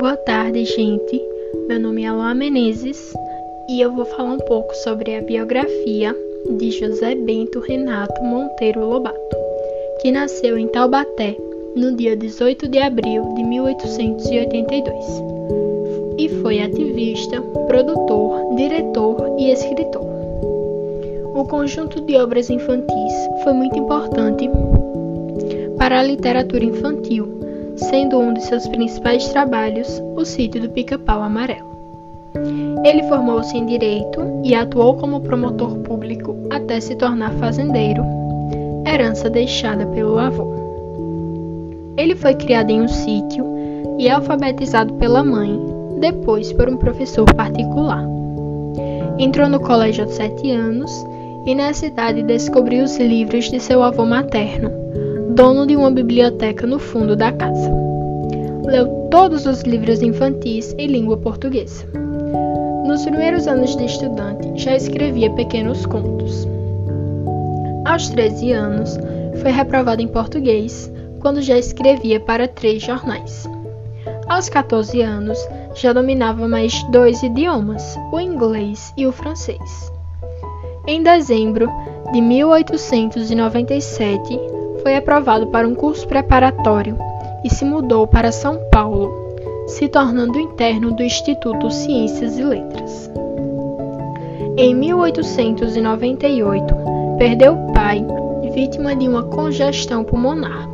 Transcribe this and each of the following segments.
Boa tarde, gente. Meu nome é Luá Menezes e eu vou falar um pouco sobre a biografia de José Bento Renato Monteiro Lobato, que nasceu em Taubaté no dia 18 de abril de 1882 e foi ativista, produtor, diretor e escritor. O conjunto de obras infantis foi muito importante para a literatura infantil sendo um de seus principais trabalhos o Sítio do Pica-Pau Amarelo. Ele formou-se em direito e atuou como promotor público até se tornar fazendeiro, herança deixada pelo avô. Ele foi criado em um sítio e alfabetizado pela mãe, depois por um professor particular. Entrou no colégio aos sete anos e nessa idade descobriu os livros de seu avô materno, dono de uma biblioteca no fundo da casa. Leu todos os livros infantis em língua portuguesa. Nos primeiros anos de estudante, já escrevia pequenos contos. Aos 13 anos, foi reprovado em português, quando já escrevia para três jornais. Aos 14 anos, já dominava mais dois idiomas, o inglês e o francês. Em dezembro de 1897, foi aprovado para um curso preparatório e se mudou para São Paulo, se tornando interno do Instituto Ciências e Letras. Em 1898, perdeu o pai, vítima de uma congestão pulmonar.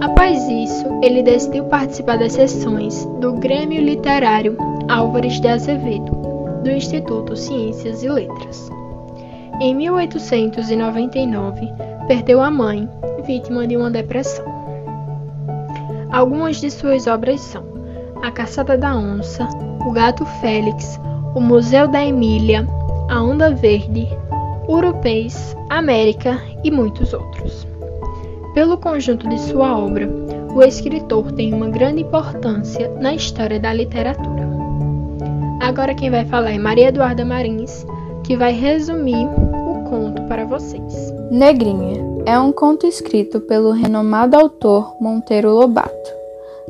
Após isso, ele decidiu participar das sessões do Grêmio Literário Álvares de Azevedo, do Instituto Ciências e Letras. Em 1899, perdeu a mãe, vítima de uma depressão. Algumas de suas obras são A Caçada da Onça, O Gato Félix, O Museu da Emília, A Onda Verde, Urupês, América e muitos outros. Pelo conjunto de sua obra, o escritor tem uma grande importância na história da literatura. Agora quem vai falar é Maria Eduarda Marins, que vai resumir o conto para vocês. Negrinha é um conto escrito pelo renomado autor Monteiro Lobato.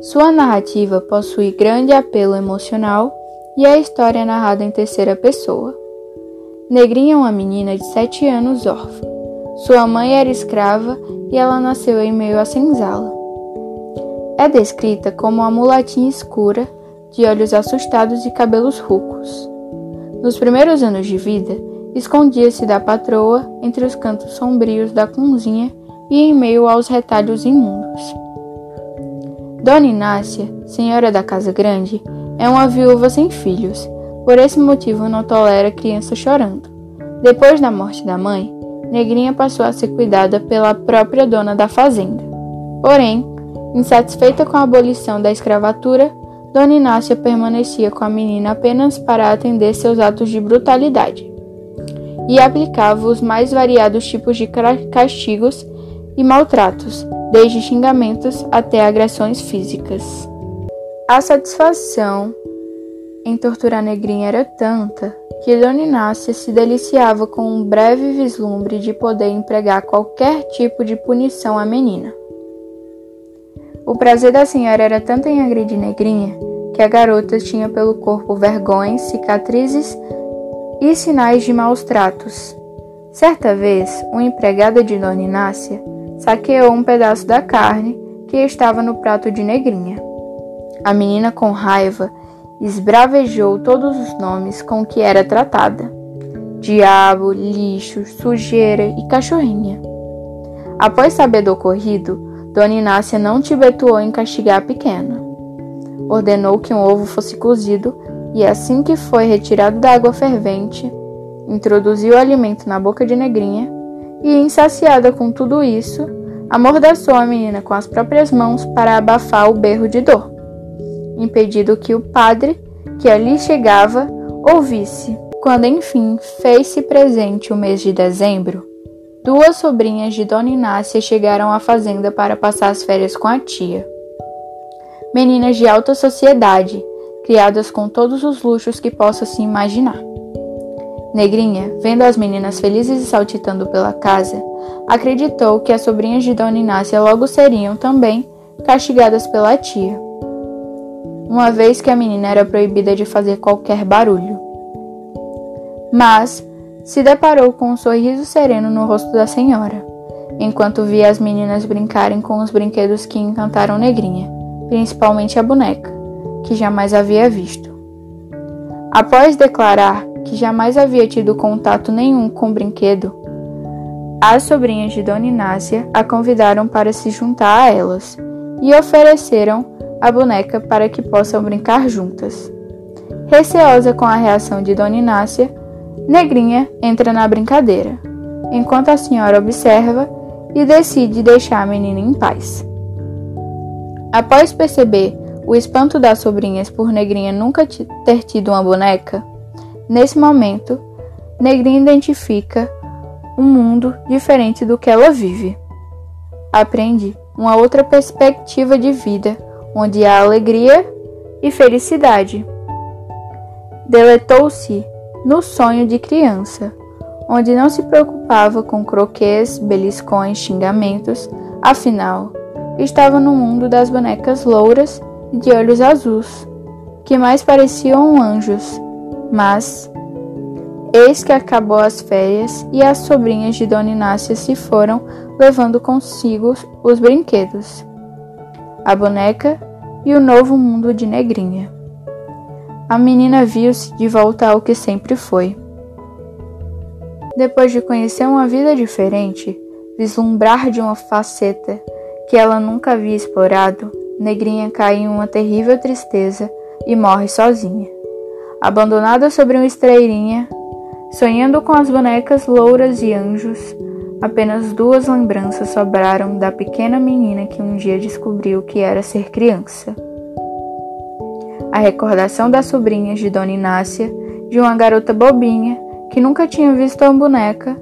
Sua narrativa possui grande apelo emocional e a história é narrada em terceira pessoa. Negrinha é uma menina de sete anos órfã. Sua mãe era escrava e ela nasceu em meio à senzala. É descrita como uma mulatinha escura, de olhos assustados e cabelos rucos. Nos primeiros anos de vida, escondia-se da patroa entre os cantos sombrios da cozinha e em meio aos retalhos imundos. Dona Inácia, senhora da casa grande, é uma viúva sem filhos. Por esse motivo não tolera criança chorando. Depois da morte da mãe, Negrinha passou a ser cuidada pela própria dona da fazenda. Porém, insatisfeita com a abolição da escravatura, Dona Inácia permanecia com a menina apenas para atender seus atos de brutalidade e aplicava os mais variados tipos de castigos e maltratos, desde xingamentos até agressões físicas. A satisfação em torturar negrinha era tanta que Dona Inácia se deliciava com um breve vislumbre de poder empregar qualquer tipo de punição à menina. O prazer da senhora era tanto em agredir Negrinha que a garota tinha pelo corpo vergões, cicatrizes e sinais de maus tratos. Certa vez, uma empregada de Dona Inácia saqueou um pedaço da carne que estava no prato de Negrinha. A menina, com raiva, esbravejou todos os nomes com que era tratada: diabo, lixo, sujeira e cachorrinha. Após saber do ocorrido, Dona Inácia não tibetuou em castigar a pequena. Ordenou que um ovo fosse cozido e assim que foi retirado da água fervente, introduziu o alimento na boca de Negrinha e, insaciada com tudo isso, amordaçou a menina com as próprias mãos para abafar o berro de dor, impedindo que o padre, que ali chegava, ouvisse. Quando enfim fez-se presente o mês de dezembro, duas sobrinhas de Dona Inácia chegaram à fazenda para passar as férias com a tia. Meninas de alta sociedade, criadas com todos os luxos que possa se imaginar. Negrinha, vendo as meninas felizes e saltitando pela casa, acreditou que as sobrinhas de Dona Inácia logo seriam também castigadas pela tia. uma vez que a menina era proibida de fazer qualquer barulho. Mas se deparou com um sorriso sereno no rosto da senhora, enquanto via as meninas brincarem com os brinquedos que encantaram Negrinha, principalmente a boneca, que jamais havia visto. Após declarar que jamais havia tido contato nenhum com o brinquedo, as sobrinhas de Dona Inácia a convidaram para se juntar a elas e ofereceram a boneca para que possam brincar juntas. Receosa com a reação de Dona Inácia, Negrinha entra na brincadeira, enquanto a senhora observa e decide deixar a menina em paz. Após perceber o espanto das sobrinhas por Negrinha nunca ter tido uma boneca, nesse momento, Negrinha identifica um mundo diferente do que ela vive. Aprende uma outra perspectiva de vida, onde há alegria e felicidade. Deletou-se no sonho de criança, onde não se preocupava com croquês, beliscões, xingamentos, afinal, estava no mundo das bonecas louras de olhos azuis, que mais pareciam anjos, mas Eis que acabou as férias e as sobrinhas de Dona Inácia se foram, levando consigo os brinquedos, a boneca e o novo mundo de Negrinha. A menina viu-se de volta ao que sempre foi. Depois de conhecer uma vida diferente, vislumbrar de uma faceta que ela nunca havia explorado, Negrinha cai em uma terrível tristeza e morre sozinha. Abandonada sobre uma estreirinha, Sonhando com as bonecas louras e anjos, apenas duas lembranças sobraram da pequena menina que um dia descobriu que era ser criança. A recordação das sobrinhas de Dona Inácia, de uma garota bobinha que nunca tinha visto uma boneca,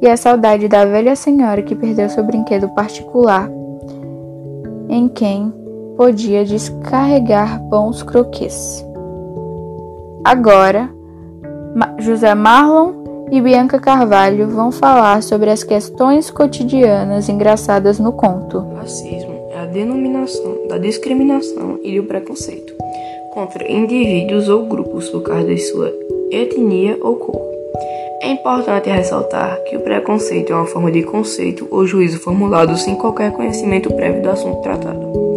e a saudade da velha senhora que perdeu seu brinquedo particular, em quem podia descarregar bons croquês. Agora, José Marlon e Bianca Carvalho vão falar sobre as questões cotidianas engraçadas no conto. Racismo é a denominação da discriminação e do preconceito contra indivíduos ou grupos por causa de sua etnia ou cor. É importante ressaltar que o preconceito é uma forma de conceito ou juízo formulado sem qualquer conhecimento prévio do assunto tratado,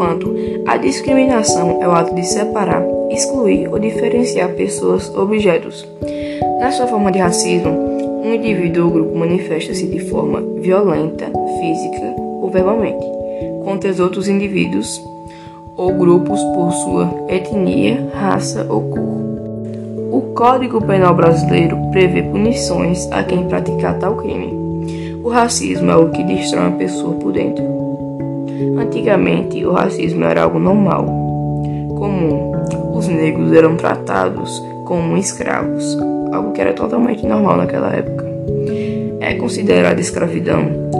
enquanto a discriminação é o ato de separar excluir ou diferenciar pessoas ou objetos. Na sua forma de racismo, um indivíduo ou grupo manifesta-se de forma violenta, física ou verbalmente contra os outros indivíduos ou grupos por sua etnia, raça ou cor. O Código Penal brasileiro prevê punições a quem praticar tal crime. O racismo é o que destrói uma pessoa por dentro. Antigamente, o racismo era algo normal, comum, os negros eram tratados como escravos, algo que era totalmente normal naquela época. É considerada escravidão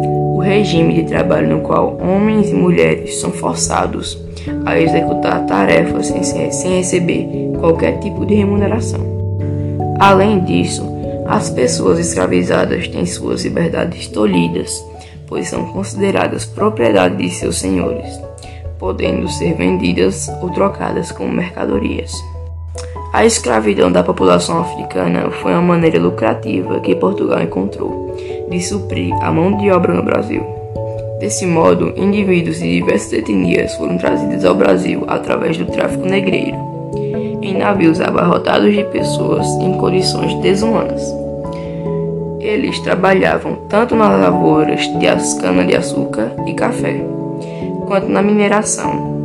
o regime de trabalho no qual homens e mulheres são forçados a executar tarefas sem, sem receber qualquer tipo de remuneração. Além disso, as pessoas escravizadas têm suas liberdades tolhidas, pois são consideradas propriedade de seus senhores podendo ser vendidas ou trocadas como mercadorias. A escravidão da população africana foi uma maneira lucrativa que Portugal encontrou de suprir a mão de obra no Brasil. Desse modo, indivíduos de diversas etnias foram trazidos ao Brasil através do tráfico negreiro, em navios abarrotados de pessoas em condições desumanas. Eles trabalhavam tanto nas lavouras de cana-de-açúcar e café, quanto na mineração,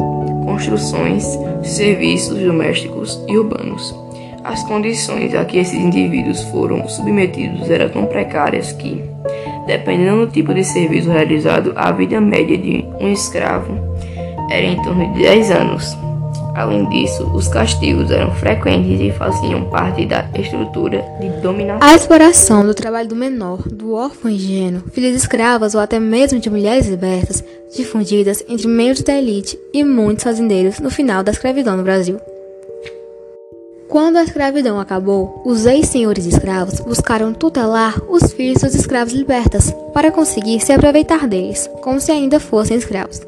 construções, serviços domésticos e urbanos. As condições a que esses indivíduos foram submetidos eram tão precárias que, dependendo do tipo de serviço realizado, a vida média de um escravo era em torno de 10 anos. Além disso, os castigos eram frequentes e faziam parte da estrutura de dominação. A exploração do trabalho do menor, do órfão ingênuo, filhos de escravas ou até mesmo de mulheres libertas, difundidas entre membros da elite e muitos fazendeiros no final da escravidão no Brasil. Quando a escravidão acabou, os ex-senhores escravos buscaram tutelar os filhos dos escravos libertas para conseguir se aproveitar deles, como se ainda fossem escravos.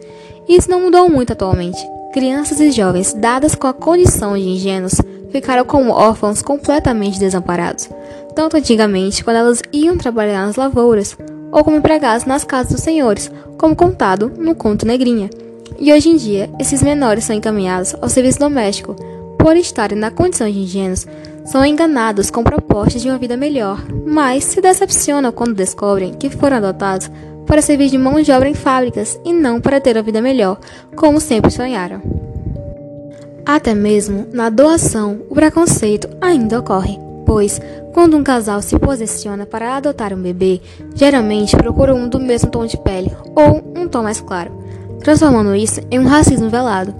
Isso não mudou muito atualmente. Crianças e jovens dadas com a condição de ingênuos ficaram como órfãos completamente desamparados, tanto antigamente quando elas iam trabalhar nas lavouras ou como empregados nas casas dos senhores, como contado no conto Negrinha. E hoje em dia, esses menores são encaminhados ao serviço doméstico, por estarem na condição de ingênuos, são enganados com propostas de uma vida melhor, mas se decepcionam quando descobrem que foram adotados para servir de mão de obra em fábricas e não para ter uma vida melhor, como sempre sonharam. Até mesmo na doação, o preconceito ainda ocorre, pois quando um casal se posiciona para adotar um bebê, geralmente procura um do mesmo tom de pele ou um tom mais claro, transformando isso em um racismo velado.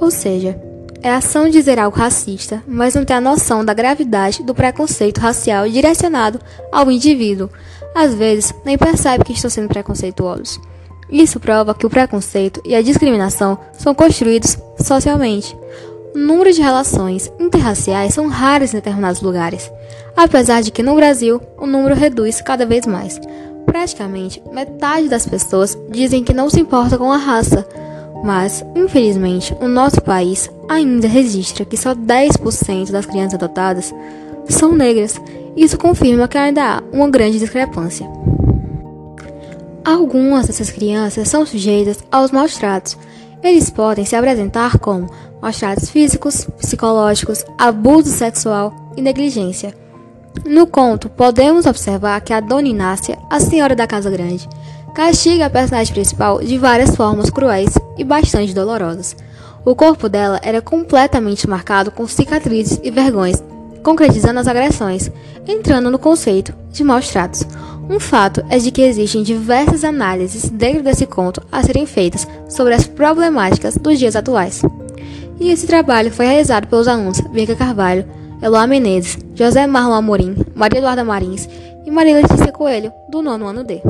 Ou seja, é ação de dizer algo racista, mas não tem a noção da gravidade do preconceito racial direcionado ao indivíduo. Às vezes, nem percebe que estão sendo preconceituosos. Isso prova que o preconceito e a discriminação são construídos socialmente. O número de relações interraciais são raras em determinados lugares, apesar de que no Brasil o número reduz cada vez mais. Praticamente metade das pessoas dizem que não se importa com a raça, mas, infelizmente, o nosso país ainda registra que só 10% das crianças adotadas são negras. Isso confirma que ainda há uma grande discrepância. Algumas dessas crianças são sujeitas aos maus tratos. Eles podem se apresentar como maus tratos físicos, psicológicos, abuso sexual e negligência. No conto, podemos observar que a Dona Inácia, a senhora da Casa Grande, castiga a personagem principal de várias formas cruéis e bastante dolorosas. O corpo dela era completamente marcado com cicatrizes e vergões, concretizando as agressões, entrando no conceito de maus tratos. Um fato é de que existem diversas análises dentro desse conto a serem feitas sobre as problemáticas dos dias atuais. E esse trabalho foi realizado pelos alunos Bianca Carvalho, Eloá Menezes, José Marlon Amorim, Maria Eduarda Marins e Maria Letícia Coelho, do nono ano D.